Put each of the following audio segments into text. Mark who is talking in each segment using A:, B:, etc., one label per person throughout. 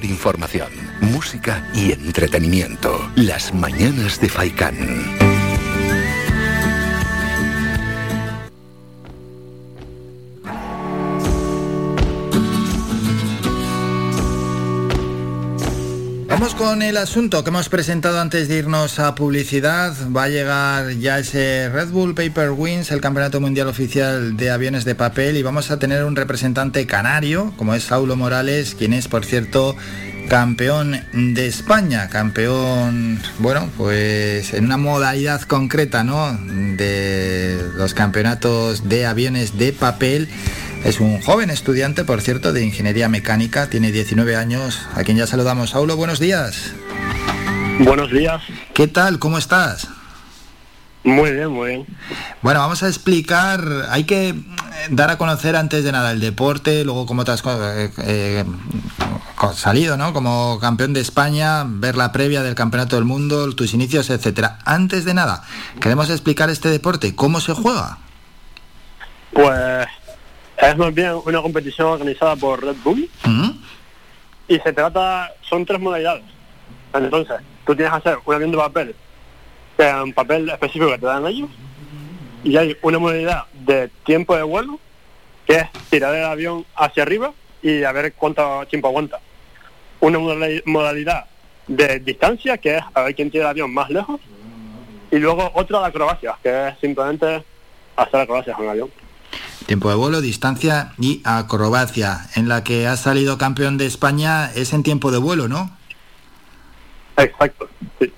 A: información, música y entretenimiento. Las mañanas de Faikán.
B: Con el asunto que hemos presentado antes de irnos a publicidad. Va a llegar ya ese Red Bull Paper Wings, el Campeonato Mundial Oficial de Aviones de Papel, y vamos a tener un representante canario, como es Saulo Morales, quien es, por cierto, campeón de España, campeón, bueno, pues en una modalidad concreta, ¿no? De los campeonatos de aviones de papel es un joven estudiante, por cierto, de ingeniería mecánica, tiene 19 años, a quien ya saludamos. Saulo, buenos días.
C: Buenos días.
B: ¿Qué tal? ¿Cómo estás?
C: Muy bien, muy bien.
B: Bueno, vamos a explicar, hay que dar a conocer antes de nada el deporte, luego cómo te has eh, eh, salido, ¿no? Como campeón de España, ver la previa del Campeonato del Mundo, tus inicios, etcétera. Antes de nada, queremos explicar este deporte, ¿cómo se juega?
C: Pues es más bien una competición organizada por Red Bull y se trata, son tres modalidades. Entonces, tú tienes que hacer un avión de papel, un papel específico que te dan ellos, y hay una modalidad de tiempo de vuelo, que es tirar el avión hacia arriba y a ver cuánto tiempo aguanta. Una modalidad de distancia, que es a ver quién tira el avión más lejos, y luego otra de acrobacia, que es simplemente hacer acrobacias con el avión.
B: Tiempo de vuelo, distancia y acrobacia. En la que has salido campeón de España es en tiempo de vuelo, ¿no?
C: Exacto, sí.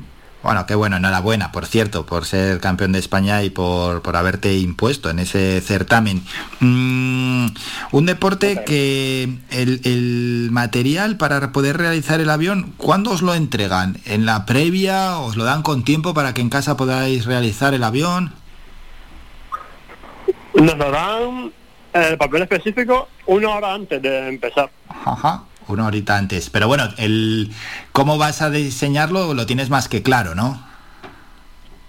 B: Bueno, qué bueno, enhorabuena, por cierto, por ser campeón de España y por, por haberte impuesto en ese certamen. Mm, un deporte que el, el, material para poder realizar el avión, ¿cuándo os lo entregan? ¿En la previa? ¿Os lo dan con tiempo para que en casa podáis realizar el avión?
C: Nos lo dan el papel específico una hora antes de empezar.
B: Ajá, una horita antes. Pero bueno, el cómo vas a diseñarlo lo tienes más que claro, ¿no?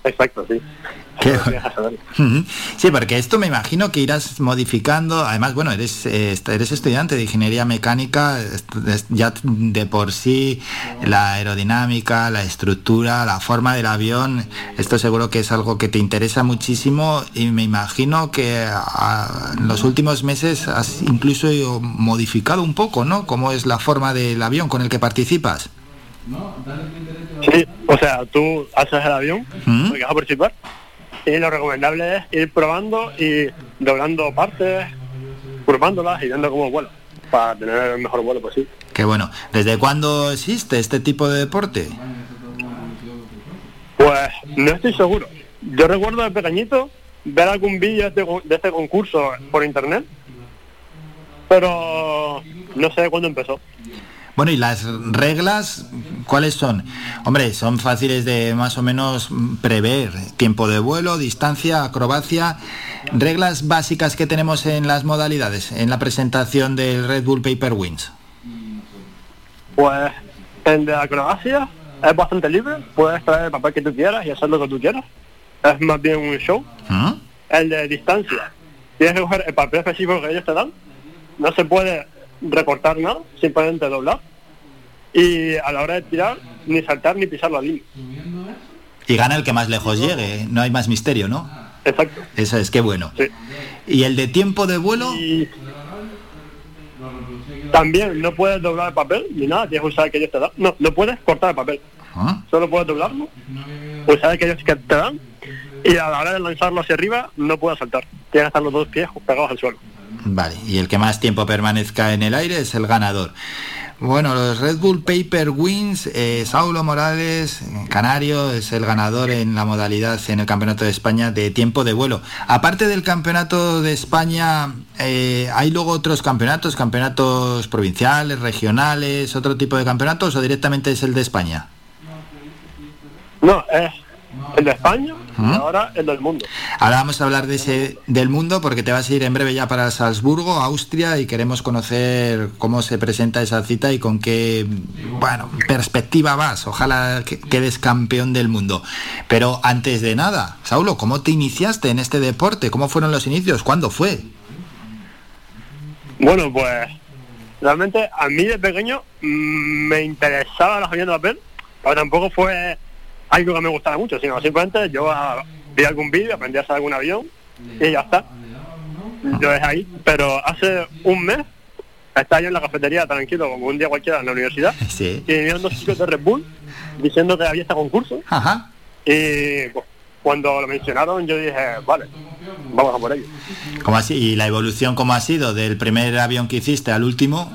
C: Exacto, sí.
B: Sí, porque esto me imagino que irás modificando. Además, bueno, eres, eres estudiante de ingeniería mecánica, ya de por sí la aerodinámica, la estructura, la forma del avión, esto seguro que es algo que te interesa muchísimo. Y me imagino que en los últimos meses has incluso modificado un poco, ¿no? ¿Cómo es la forma del avión con el que participas?
C: Sí, o sea, tú haces el avión, porque vas a participar, y lo recomendable es ir probando y doblando partes, curvándolas y viendo cómo vuelo, para tener el mejor vuelo posible.
B: Qué bueno. ¿Desde cuándo existe este tipo de deporte?
C: Pues no estoy seguro. Yo recuerdo de pequeñito ver algún vídeo de, de este concurso por internet, pero no sé cuándo empezó.
B: Bueno, ¿y las reglas cuáles son? Hombre, son fáciles de más o menos prever. Tiempo de vuelo, distancia, acrobacia. Reglas básicas que tenemos en las modalidades, en la presentación del Red Bull Paper Wings.
C: Pues en de acrobacia es bastante libre. Puedes traer el papel que tú quieras y hacer lo que tú quieras. Es más bien un show.
B: ¿Ah?
C: El de distancia. Tienes que coger el papel específico que ellos te dan. No se puede recortar nada, simplemente doblar. Y a la hora de tirar, ni saltar ni pisar la línea.
B: Y gana el que más lejos llegue, no hay más misterio, ¿no?
C: Exacto.
B: Eso es, qué bueno.
C: Sí.
B: ¿Y el de tiempo de vuelo?
C: Y también no puedes doblar el papel ni nada, tienes que usar el que ellos te dan. No, no puedes cortar el papel.
B: ¿Ah?
C: Solo puedes doblarlo, usar el que ellos que te dan y a la hora de lanzarlo hacia arriba no puedes saltar. Tienes que estar los dos pies pegados al suelo.
B: Vale, y el que más tiempo permanezca en el aire es el ganador. Bueno, los Red Bull Paper Wins, eh, Saulo Morales, canario, es el ganador en la modalidad en el Campeonato de España de tiempo de vuelo. Aparte del Campeonato de España, eh, ¿hay luego otros campeonatos, campeonatos provinciales, regionales, otro tipo de campeonatos o directamente es el de España?
C: No, es el de España y ahora el del mundo.
B: Ahora vamos a hablar de ese del mundo porque te vas a ir en breve ya para Salzburgo, Austria, y queremos conocer cómo se presenta esa cita y con qué bueno perspectiva vas. Ojalá que quedes campeón del mundo. Pero antes de nada, Saulo, ¿cómo te iniciaste en este deporte? ¿Cómo fueron los inicios? ¿Cuándo fue?
C: Bueno, pues realmente a mí de pequeño mm, me interesaba los aviones de papel, pero tampoco fue algo que me gustara mucho, sino simplemente yo ah, vi algún vídeo, aprendí a hacer algún avión y ya está. Yo es ahí, pero hace un mes estaba yo en la cafetería tranquilo como un día cualquiera en la universidad
B: Sí.
C: y vinieron dos chicos de Red Bull diciendo que había este concurso
B: Ajá.
C: y pues, cuando lo mencionaron yo dije, vale, vamos a por ello.
B: ¿Cómo así? ¿Y la evolución cómo ha sido del primer avión que hiciste al último?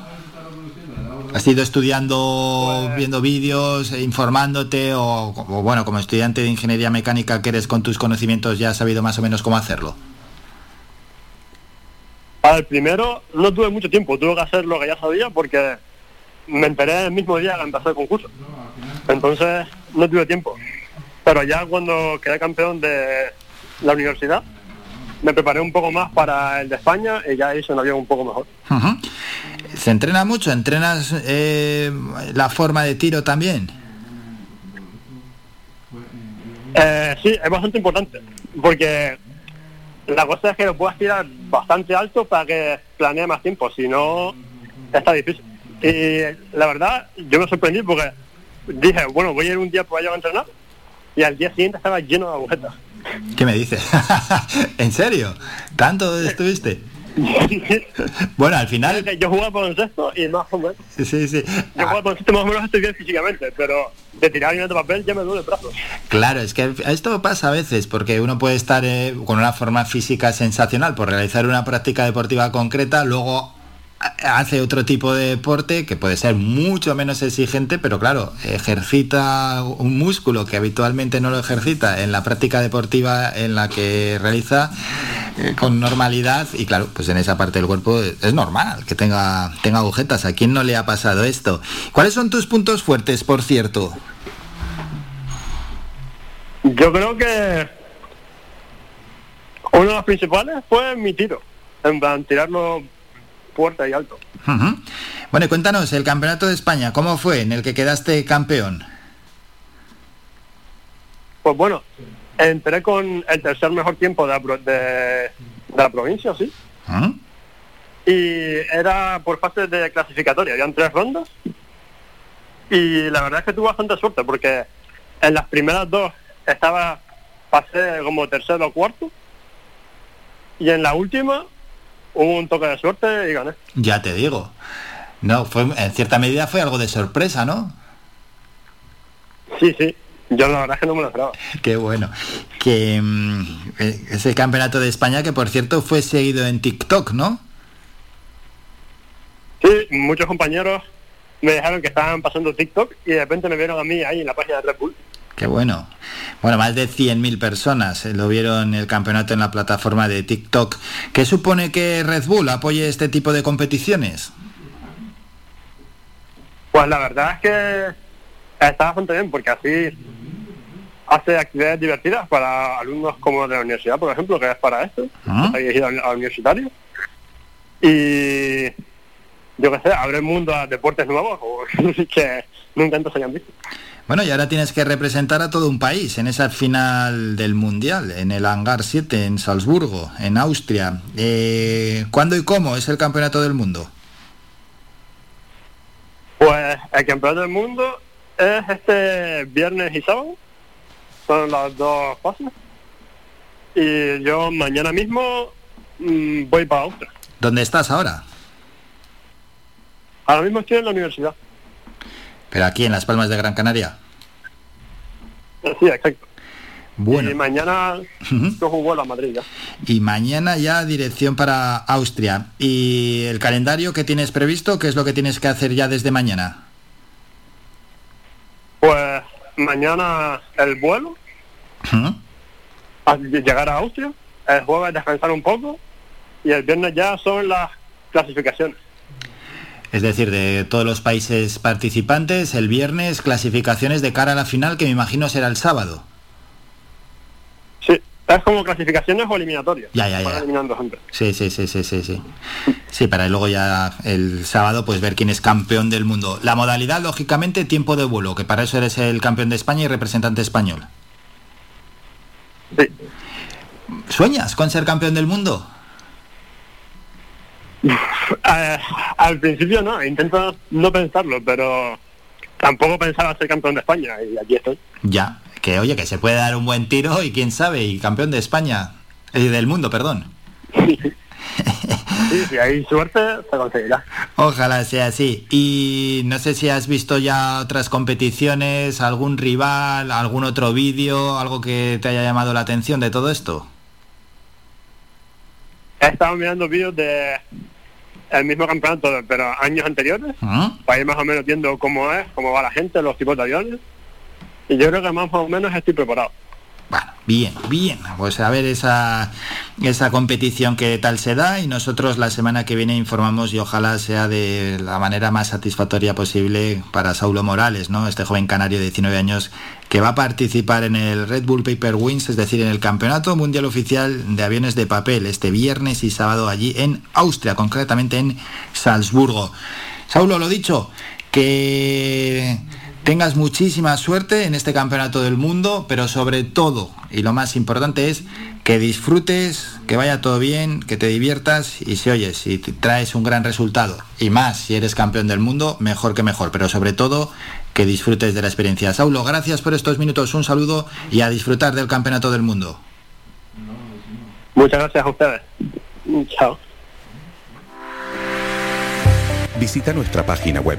B: ¿Has ido estudiando,
C: Pues-
B: viendo vídeos, eh, informándote o, o, bueno, como estudiante de ingeniería mecánica que eres con tus conocimientos ya has sabido más o menos cómo hacerlo?
C: Para el primero no tuve mucho tiempo, tuve que hacer lo que ya sabía porque me enteré el mismo día que empezó el concurso. Entonces no tuve tiempo. Pero ya cuando quedé campeón de la universidad, me preparé un poco más para el de España y ya hice un avión un poco mejor.
B: ¿Se entrena mucho? ¿Entrenas eh, la forma de tiro también?
C: Eh, sí, es bastante importante, porque la cosa es que lo puedas tirar bastante alto para que planee más tiempo, si no, está difícil. Y la verdad, yo me sorprendí porque dije, bueno, voy a ir un día por allá a entrenar, y al día siguiente estaba lleno de agujetas.
B: ¿Qué me dices? ¿En serio? ¿Tanto estuviste? Bueno, al final...
C: yo jugaba baloncesto y más o menos,
B: Sí, sí.
C: yo
B: Ah,
C: jugaba baloncesto más o menos estoy bien físicamente, pero de tirar de papel ya me duele el brazo.
B: Claro, es que esto pasa a veces porque uno puede estar eh, con una forma física sensacional por realizar una práctica deportiva concreta, luego ha- hace otro tipo de deporte que puede ser mucho menos exigente, pero claro, ejercita un músculo que habitualmente no lo ejercita en la práctica deportiva en la que realiza eh, con normalidad y claro, pues en esa parte del cuerpo es normal que tenga, tenga agujetas. ¿A quién no le ha pasado esto? ¿Cuáles son tus puntos fuertes, por cierto?
C: Yo creo que uno de los principales fue mi tiro, en plan, tirarlo fuerte y alto.
B: Bueno, y cuéntanos, el Campeonato de España, ¿cómo fue en el que quedaste campeón?
C: Pues bueno, entré con el tercer mejor tiempo de la, pro- de, de la provincia, sí.
B: ¿Mm?
C: Y era por fase de clasificatoria, habían tres rondas. Y la verdad es que tuve bastante suerte porque en las primeras dos estaba, pasé como tercero o cuarto. Y en la última hubo un toque de suerte y gané.
B: Ya te digo. No, fue, en cierta medida fue algo de sorpresa, ¿no?
C: Sí, sí. Yo la verdad es que no me lo esperaba.
B: Qué bueno. Que mm, eh, ese Campeonato de España que por cierto fue seguido en TikTok, ¿no?
C: Sí, muchos compañeros me dijeron que estaban pasando TikTok y de repente me vieron a mí ahí en la página de Red Bull.
B: Qué bueno. Bueno, más de 100.000 personas eh, lo vieron el campeonato en la plataforma de TikTok. ¿Qué supone que Red Bull apoye este tipo de competiciones?
C: Pues la verdad es que está bastante bien porque así hace actividades divertidas para alumnos como de la universidad, por ejemplo, que es para esto,
B: Ah.
C: dirigido al, al universitario. Y yo qué sé, abre el mundo a deportes nuevos o que nunca antes hayan visto.
B: Bueno, y ahora tienes que representar a todo un país en esa final del Mundial, en el Hangar 7, en Salzburgo, en Austria. Eh, ¿Cuándo y cómo es el Campeonato del Mundo?
C: Pues el campeonato del mundo es este viernes y sábado. Son las dos fases. Y yo mañana mismo mm, voy para Austria.
B: ¿Dónde estás ahora?
C: Ahora mismo estoy en la universidad.
B: Pero aquí en Las Palmas de Gran Canaria.
C: Eh, Sí, exacto. Y
B: Bueno,
C: mañana
B: Ujú.
C: cojo un vuelo a Madrid ya.
B: y mañana ya dirección para Austria. ¿Y el calendario que tienes previsto? ¿Qué es lo que tienes que hacer ya desde mañana?
C: Pues mañana el vuelo,
B: ¿Mm?
C: a llegar a Austria, el jueves descansar un poco y el viernes ya son las clasificaciones.
B: Es decir, de todos los países participantes, el viernes clasificaciones de cara a la final, que me imagino será el sábado.
C: Es como clasificaciones o eliminatorias.
B: Ya, ya, ya.
C: eliminando gente.
B: Sí, sí, sí, sí, sí, sí. Sí, para luego ya el sábado pues ver quién es campeón del mundo. La modalidad, lógicamente, tiempo de vuelo, que para eso eres el campeón de España y representante español.
C: Sí.
B: ¿Sueñas con ser campeón del mundo?
C: Eh, al principio no, intento no pensarlo, pero tampoco pensaba ser campeón de España y aquí estoy.
B: Ya, que oye, que se puede dar un buen tiro y quién sabe, y campeón de España, y del mundo, perdón.
C: Sí, si hay suerte, se conseguirá.
B: Ojalá sea así. Y no sé si has visto ya otras competiciones, algún rival, algún otro vídeo, algo que te haya llamado la atención de todo esto.
C: He estado mirando vídeos de el mismo campeonato, pero años anteriores, ¿Ah? para ir más o menos viendo cómo es, cómo va la gente, los tipos de aviones. Y yo creo que más o menos estoy preparado.
B: Bueno, bien, bien. Pues a ver esa, esa competición que tal se da y nosotros la semana que viene informamos y ojalá sea de la manera más satisfactoria posible para Saulo Morales, ¿no? Este joven canario de 19 años que va a participar en el Red Bull Paper Wings, es decir, en el Campeonato Mundial Oficial de Aviones de Papel, este viernes y sábado allí en Austria, concretamente en Salzburgo. Saulo, lo dicho, que tengas muchísima suerte en este campeonato del mundo, pero sobre todo, y lo más importante es que disfrutes, que vaya todo bien, que te diviertas y si oyes, si traes un gran resultado y más si eres campeón del mundo, mejor que mejor, pero sobre todo que disfrutes de la experiencia. Saulo, gracias por estos minutos, un saludo y a disfrutar del campeonato del mundo.
C: Muchas gracias a ustedes. Chao.
A: Visita nuestra página web